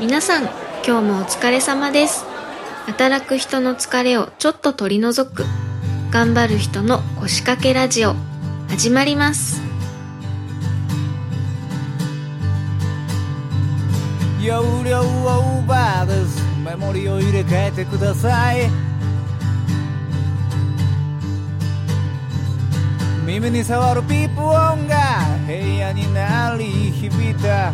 皆さん、今日もお疲れ様です。働く人の疲れをちょっと取り除く、頑張る人の腰掛けラジオ、始まります。容量オーバーですメモリを入れ替えてください耳に触るピープ音が部屋に鳴り響いた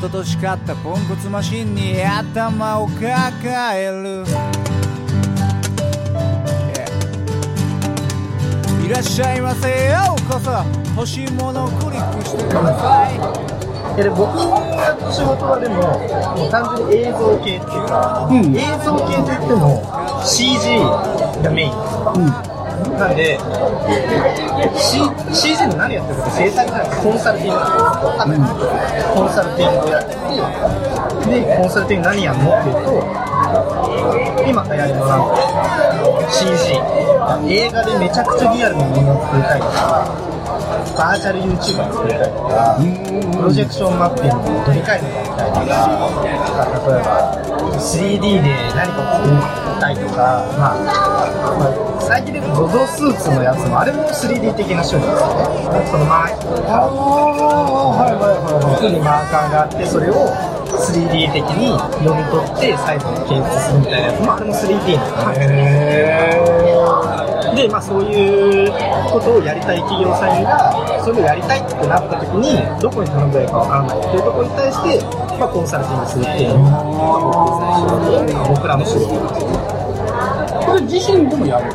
一昨年買ったポンコツマシンに頭を抱える。Yeah いらっしゃいませようこそ。欲しいものをクリックしてください。で僕の仕事はでも、もう単純に映像系っていうか、映像系といっても CG がメイン。です、なんで、C、CG の何やってるか制作じゃなくてコンサルティング。わかんコンサルティングをやってて、で、コンサルティング何やんのっていうと、今流行りのなんか CG、映画でめちゃくちゃリアルなものを作りたいとか、バーチャル YouTuber 作りたいとか、プロジェクションマッピングをどでかいのやりたいとか、例えば 3D で何かを作りたいとか、まあ、まあ、最近で言うと ZOZO スーツのやつもあれも 3D 的な処理ですよね。そのマーカーが、はいはいはいはい、にマーカーがあって、それを 3D 的に読み取って最後に検出するみたいなやつもあれも 3D なんですねで、まあ、そういうことをやりたい企業さんが、それをやりたいってなった時に、どこに頼んだらいいかわからないっていうところに対して、まあ、コンサルティングするっていうのが、まあ僕らの仕事なんですよ。これ自身でもやる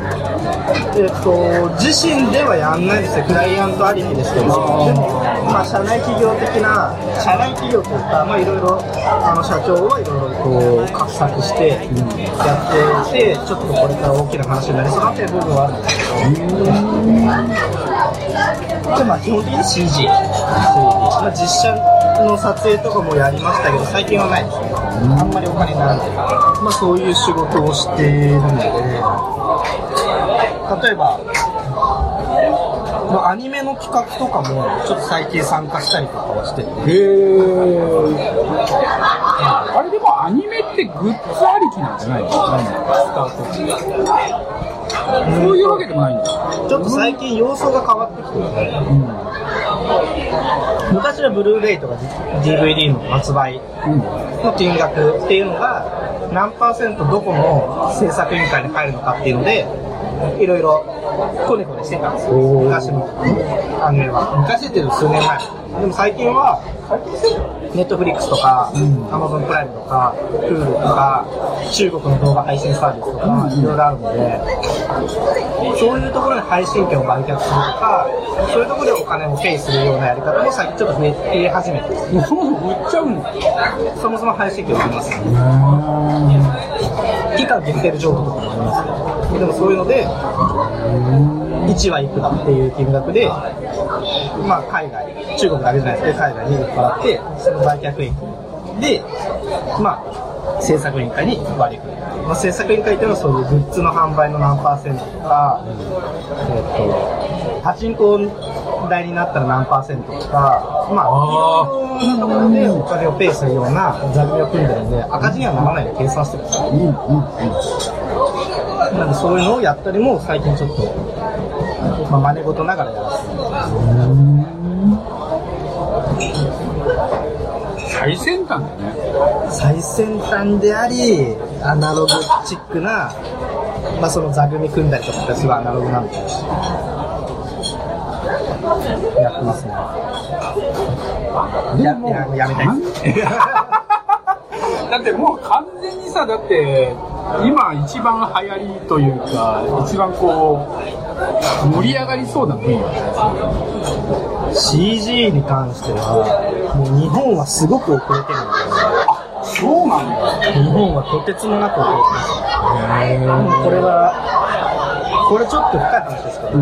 えっと、自身ではやんないですよ、クライアントありきですけど、でも、まあ、社内企業的な、社内企業というか、まあ、いろいろ、あの社長はいろいろこう、画策して、やっていて、ちょっとこれから大きな話になりそうなっていう部分はあるんですけど、で、まあ、基本的に CG、まあ、実写の撮影とかもやりましたけど、最近はないです。ね。あんまりお金にならない。まあ、そういう仕事をしているので、例えば、まあアニメの企画とかもちょっと最近参加したりとかはしてて、へあれでもアニメってグッズありきなんじゃないのそういうわけでもないんだ。ちょっと最近様相が変わってきてて、昔のブルーレイとか DVD の発売の金額っていうのが何パーセントどこの制作委員会に入るのかっていうので、いろいろコネコネしてたんですよ、昔のアニメは。昔っていうと数年前。でも最近は、ネットフリックスとか、アマゾンプライムとか、Hulu とか、中国の動画配信サービスとか、いろいろあるので、そういうところに配信権を売却するとか、そういうところでお金をペイするようなやり方も最近ちょっと増え始めてそもそも売っちゃうんだそもそも配信権はあります。期間限定で譲渡とかもありますけど、でもそういうので、1話いくらっていう金額で、まあ海外、中国だけじゃないですけど、海外に売っ払って、その売却益で、まあ、制作委員会に割り振る。まあ、制作委員会っていうのはそういうグッズの販売の何パーセントとか、えっと、パチンコ代になったら何パーセントとか、まあ、いろんなところでお金をペイするような座組を組んでるんで、赤字にはならないで計算してるんですよ。なんでそういうのをやったりも最近ちょっと、まあ、真似事ながらやらせても最先端だね最先端であり、アナログチックな、まあその座組組んだりとかってすごいアナログなんで、やってますね。やもうややめたい。だってもう完全にさだって今一番流行りというか一番こう盛り上がりそうな分野じゃないですか CG に関しては、もう日本はすごく遅れてるんでそうなんだ日本はとてつもなく遅れてます。これは、これちょっと深い話ですけど、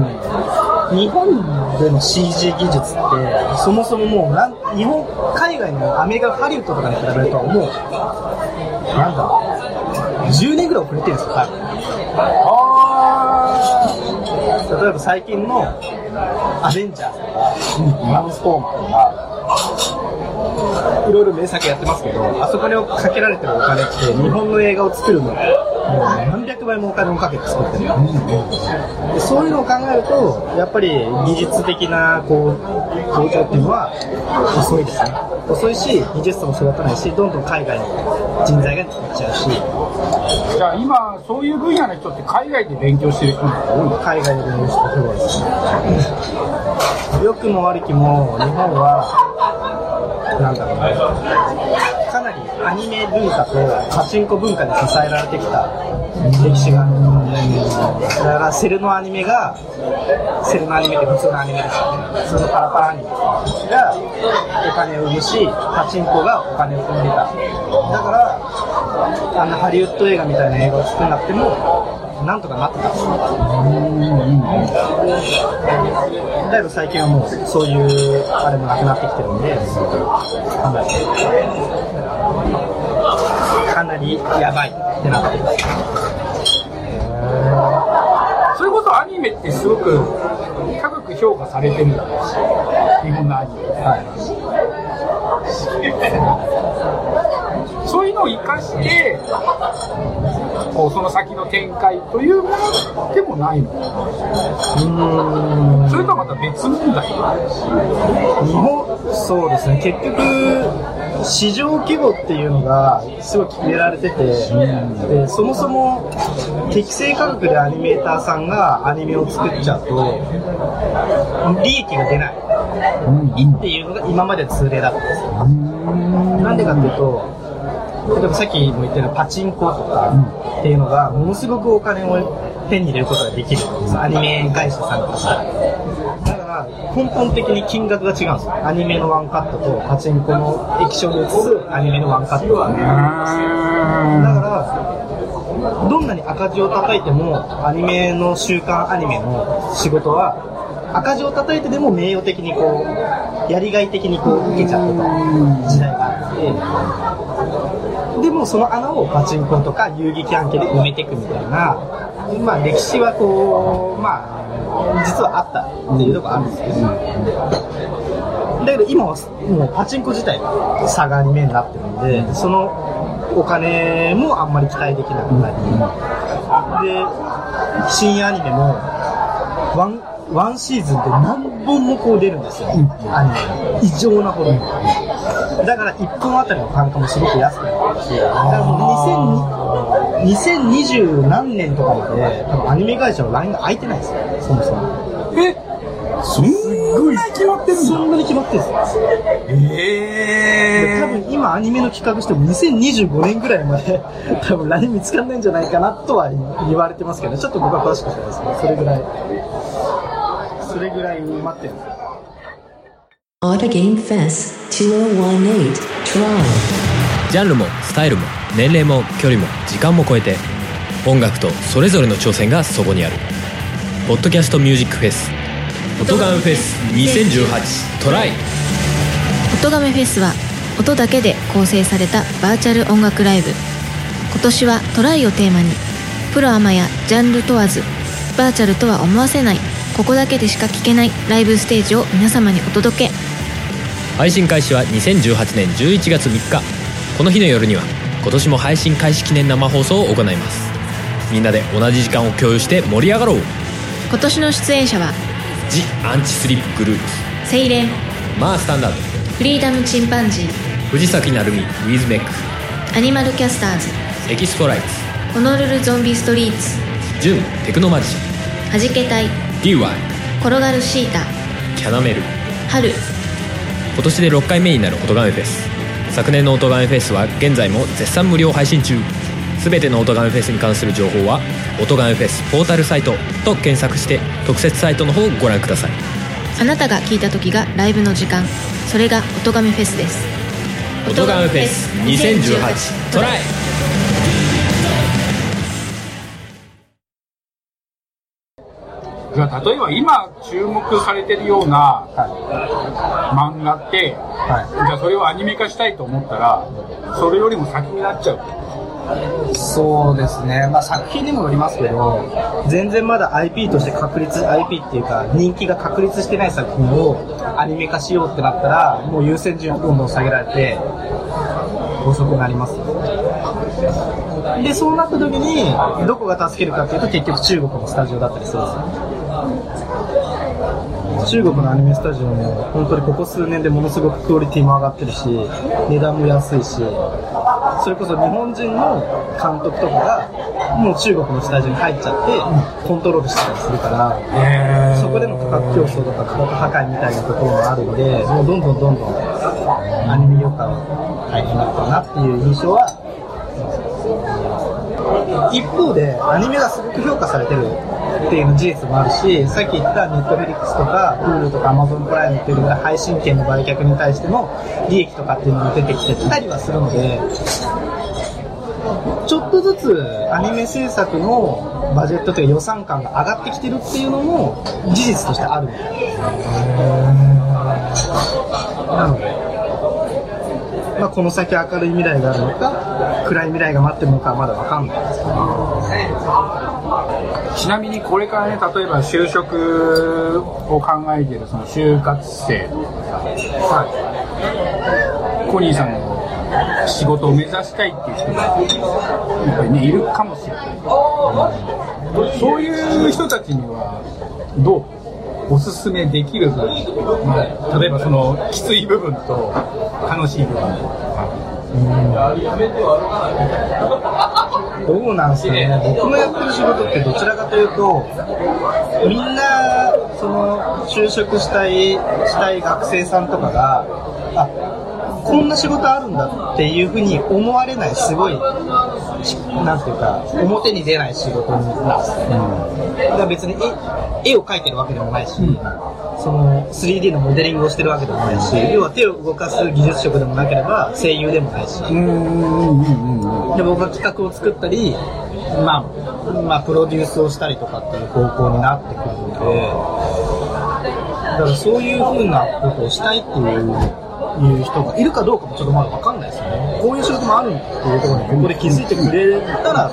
日本での CG 技術って、そもそももうなん、日本、海外のアメリカ、ハリウッドとかに比べると、もう、なんだ、10年ぐらい遅れてるんですよ、多分例えば最近のアベンジャーズとか、トランスフォーマーとか、いろいろ名作やってますけど、あそこにかけられてるお金って、日本の映画を作るの、もう何百倍もお金をかけて作ってる。でそういうのを考えると、やっぱり技術的なこう向上っていうのは遅いですね。遅いし、技術も育たないし、どんどん海外の人材がいっちゃうし、じゃあ今、そういう分野の人って海外で勉強してる人が多いの？海外で勉強した人がですね。良くも悪きも、日本は、なんだろうアニメ文化とパチンコ文化に支えられてきた歴史がある。だから、セルのアニメが、セルのアニメって普通のアニメですよね。普通のパラパラアニメがお金を生むし、パチンコがお金を生んでた。だから、あんなハリウッド映画みたいな映画を作んなくても、なんとかなってたんですよ。だけど最近はもうそういうあれもなくなってきてるんで、かなり、なりやばいってなってます。それこそアニメってすごく高く評価されてるんだ日本のアニメ。そういうのを生かして、こうその先の展開というものでもないの。うーんそれとはまた別問題。日本、そうですね、結局、市場規模っていうのがすごい決められてて、でそもそも適正価格でアニメーターさんがアニメを作っちゃうと、利益が出ない。っていうのが今まで通例だったんですよ。なんでかっていうと、例えばさっきも言ったようなパチンコとかっていうのが、ものすごくお金を手に入れることができる。アニメ会社さんとした根本的に金額が違うんですよ。アニメのワンカットとパチンコの液晶に映すアニメのワンカットは。だから、どんなに赤字を叩いても、アニメの週刊アニメの仕事は、赤字を叩いてでも名誉的にこう、やりがい的にこう受けちゃってた時代があって、でもその穴をパチンコとか遊撃案件で埋めていくみたいな、まあ歴史はこう、まあ、実はあったっていうとこあるん。ですけど、だけど今はもうパチンコ自体が下がり目になってるん。で、そのお金もあん。まり期待できなくなり、で、深夜アニメも、ワン、ワンシーズンで何本もこう出るん。ですよ、アニメが。異常なほど。だから1本あたりの単価もすごく安くなってるし、だからもう2000 2020何年とかまで、多分アニメ会社のラインが空いてないんですよ、そもそも。え？そんなに決まってるんだ？そんなに決まってるんですよ。で多分今アニメの企画しても2025年ぐらいまで 多分 LINE 見つかんないんじゃないかなとは言われてますけど、ちょっと僕は詳しく知らないですけど、それぐらい、それぐらい待ってるんですよ。Auto Game Fest 2018 Trial. ジャンルもスタイルも年齢も距離も時間も超えて音楽とそれぞれの挑戦がそこにある。ポッドキャストミュージックフェス「音ガンフェス2018トライ」音亀フェスは音だけで構成されたバーチャル音楽ライブ。今年はトライをテーマにプロアマやジャンル問わずバーチャルとは思わせないここだけでしか聴けないライブステージを皆様にお届け。配信開始は2018年11月3日この日の夜には今年も配信開始記念生放送を行います。みんなで同じ時間を共有して盛り上がろう。今年の出演者は「ジ・アンチスリップグループ。セイレンマースタンダード。フリーダムチンパンジー藤崎鳴海ウィズメック。アニマルキャスターズエキストライツ。ホノルルゾンビストリーツジュンテクノマジシャンはじけたい DY 転がるシータキャナメル。春。今年で6回目になる音ガメフェス昨年の音ガメフェスは現在も絶賛無料配信中。全ての音ガメフェスに関する情報は「音ガメフェスポータルサイト」と検索して特設サイトの方をご覧ください。あなたが聞いた時がライブの時間。それが音亀フェスです。音ガメフェス2018トライ例えば今注目されてるような漫画って、はじゃあそれをアニメ化したいと思ったらそれよりも先になっちゃうそうですね、まあ、作品にもよりますけど、全然まだ IP として確立、IP っていうか、人気が確立してない作品をアニメ化しようってなったら、もう優先順位はどんどん下げられて、遅くなります。で、そうなった時に、どこが助けるかっていうと、結局中国のスタジオだったりするんですよ。中国のアニメスタジオも本当にここ数年でものすごくクオリティも上がってるし値段も安いしそれこそ日本人の監督とかがもう中国のスタジオに入っちゃってコントロールしてたりするからそこでの価格競争とか価格破壊みたいなところもあるのでもうどんどんどんどんアニメ業界は大変だったなっていう印象は一方でアニメがすごく評価されてるっていう事実もあるしさっき言ったネットフリックスとか Hulu とか Amazon プライムっていう配信権の売却に対しての利益とかっていうのも出てきてたりはするのでちょっとずつアニメ制作のバジェットというか予算感が上がってきてるっていうのも事実としてあるみたい。ですなのでまあ、この先明るい未来があるのか暗い未来が待ってるのかはまだ分かんない。ですけどちなみにこれからね例えば就職を考えているその就活生。とかさ、コニーさんの仕事を目指したいっていう人がやっぱりねいるかもしれない、そういう人たちにはどう？おすすめできる分、まあ、例えばそのきつい部分と楽しい部分とか。どうなんすかね。僕のやってる仕事ってどちらかというとみんなその就職したいしたい学生さんとかがあこんな仕事あるんだっていうふうに思われないすごいなんていうか表に出ない仕事なんですよね、だから別に絵絵を描いてるわけでもないし、その 3D のモデリングをしてるわけでもないし要は手を動かす技術職でもなければ声優でもないし、で僕が企画を作ったり、まあ、まあプロデュースをしたりとかっていう方向になってくるのでだからそういう風なことをしたいっていういう人がいるかどうかもちょっとまだ分かんないですよね。こういう仕事もあるっていうところにここで気づいてくれたら、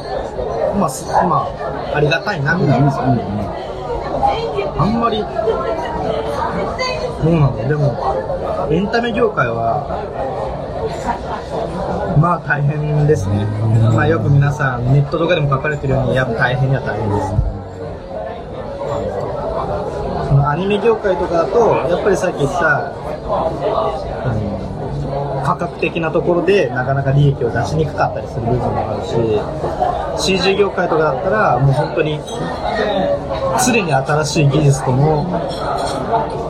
まあ、すまあ、ありがたいなみたいな。あんまり、どうなのでも、エンタメ業界は、まあ大変ですね。まあよく皆さん、ネットとかでも書かれてるように、やっぱ大変には大変です。アニメ業界とかだと、やっぱりさっき言った、あの価格的なところでなかなか利益を出しにくかったりする部分もあるし CG 業界とかだったらもう本当に常に新しい技術との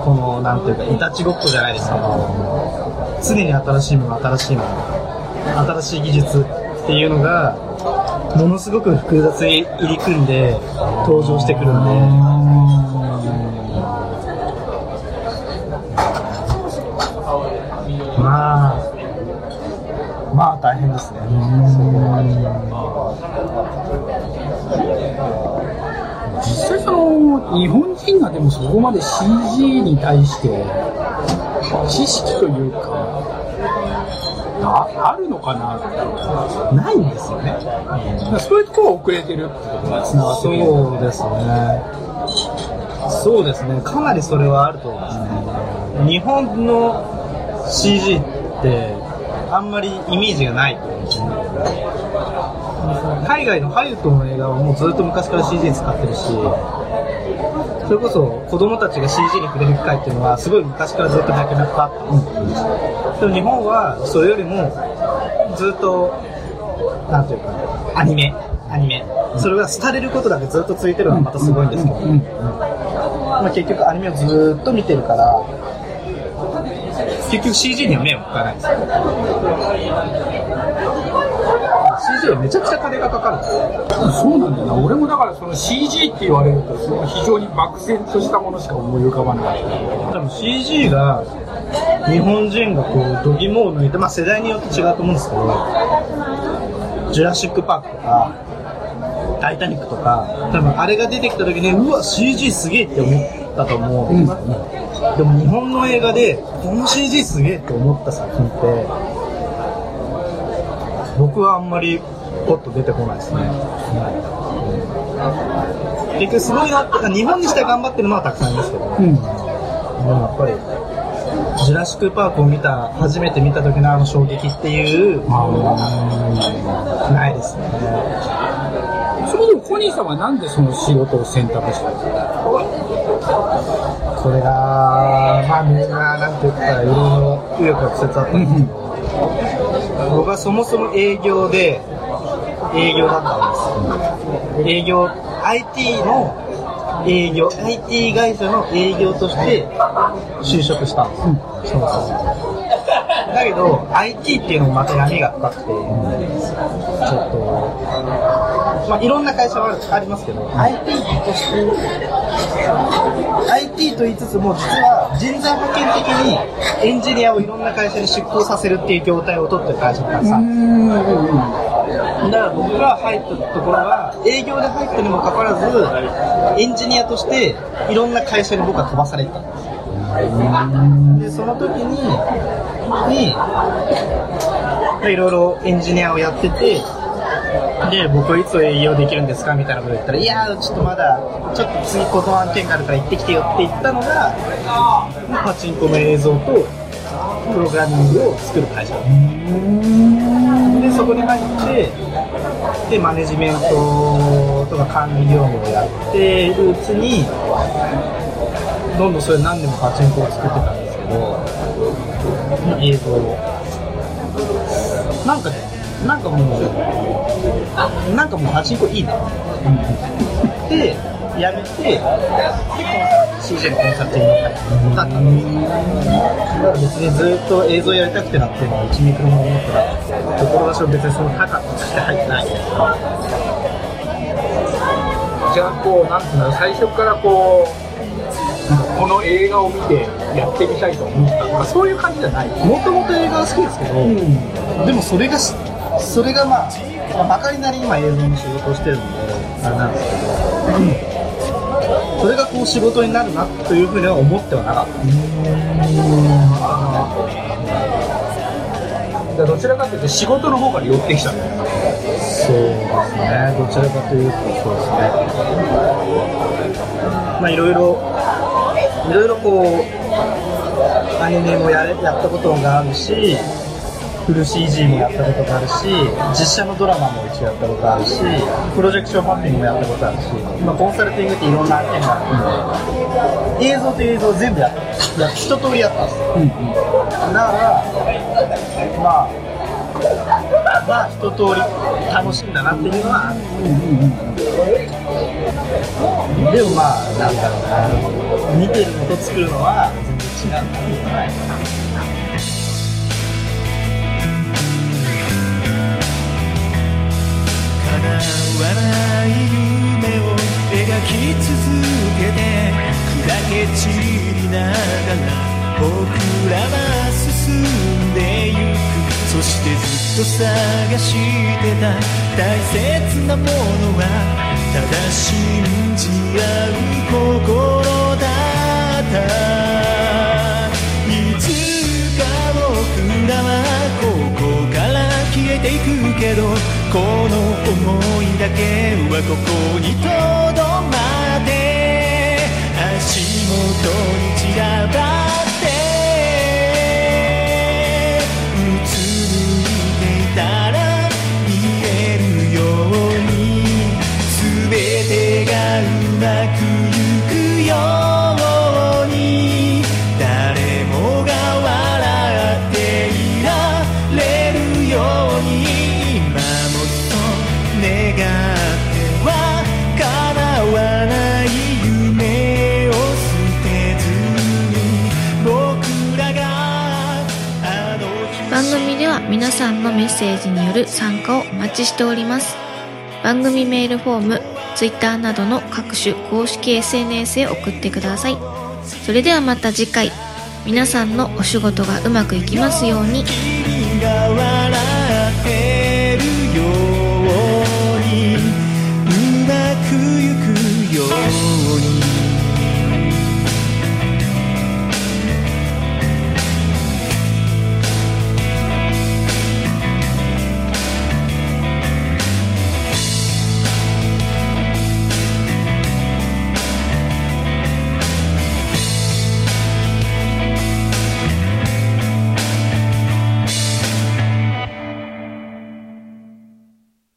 このなんていうかいたちごっこじゃないですけど常に新しいもの新しいもの新しい技術っていうのがものすごく複雑に入り組んで登場してくるんで。まあ、まあ大変ですね。実際その日本人がでもそこまで CG に対して知識というかああるのかなってないんですよね。そういうところが遅れてるってことがつながってるそうですね。そうですね。かなりそれはあると思いますね。日本の CG ってあんまりイメージがないと思うんですよね。海外のハリウッドの映画はもうずっと昔から CG 使ってるし、それこそ子供たちが CG に触れる機会っていうのはすごい昔からずっとなくなったってでも日本はそれよりもずっと、なんていうか、アニメ、アニメ。それが廃れることだけずっと続いてるのはまたすごいんですけど、まあ、結局アニメをずっと見てるから、結局 CG には目を向かないんですよ。CG はめちゃくちゃ金がかかる。そうなんだよな俺もだからその CG って言われるとその非常に漠然としたものしか思い浮かばなかった多分 CG が日本人がこう度肝を抜いて、まあ、世代によって違うと思うんですけど「ジュラシック・パーク」とか「タイタニック」とか多分あれが出てきた時にうわ CG すげえって思ったと思うんですよね、でも日本の映画でこの CG すげえって思った作品って僕はあんまりポッと出てこないですね。結局すごいなって、日本にして頑張ってるのはたくさんいますけど、うん。でもやっぱり、ジュラシック・パークを見た、初めて見た時のあの衝撃っていう、ないですね。そもそもコニーさんはなんでその仕事を選択したんですか？これが、まあみんな、なんて言ったらいろいろ紆余曲折あったんですけど、僕はそもそも営業で、営業だったんです。営業、IT の営業、IT 会社の営業として就職したんです。そもそも。だけど、IT っていうのもまた闇が深くて、ちょっと、まあいろんな会社はありますけど、IT として、IT と言いつつも、実は人材派遣的にエンジニアをいろんな会社に出向させるっていう業態を取ってる会社がたくさ。だから僕が入ったところは、営業で入ったにもかかわらず、エンジニアとしていろんな会社に僕は飛ばされてた。んです。で、その時に、に、いろいろエンジニアをやってて、で、僕はいつ営業できるんですかみたいなこと言ったら、いやー、ちょっとまだ、ちょっと次この案件があるから行ってきてよって言ったのが、パチンコの映像と、プログラミングを作る会社。で、そこに入って、で、マネジメントとか管理業務をやってるうちに、どんどんそれ何年もパチンコを作ってたんですけど、映像を。なんかね、なんかもう、なんかもうパチンコいいな。で、やめて、で、CJ のコンサルティングに入っただったんです。だから別にずっと映像やりたくてなっていうのは1ミクロも思ってなくて、志を別にその高くして入ってない。じゃあこうなんていうの最初からこうこの映画を見てやってみたいと思ったとかそういう感じじゃないもともと映画は好きですけど、でもそれがし、それがまあ、まあ、まかりなり今映像の仕事をしてるんで、あれなんですけど、それがこう仕事になるなというふうには思ってはなかった。どちらかというと仕事の方から寄ってきたんだよそうですね、どちらかというとそうですね。まあいろいろ、いろいろこう、アニメもやれやったことがあるし、フル CG もやったことがあるし、実写のドラマも一応やったことあるし、プロジェクションマッピングもやったことあるし、今コンサルティングっていろんな案件があるんで、映像と映像全部やった。や一通りやったんですよ。だから、まあ、まあ一通り楽しんだなっていうのはある、でもまあなんだろうな見てるのと作るのは全然違うんだっない夢を描き続けて砕け散りながら僕らは進んでゆくそしてずっと探してた大切なものはただ信じ合う心だったけどこの想いだけはここにとどまって足元に散らばってしております。番組メールフォーム Twitter などの各種公式 SNS へ送ってください。それではまた次回。皆さんのお仕事がうまくいきますように。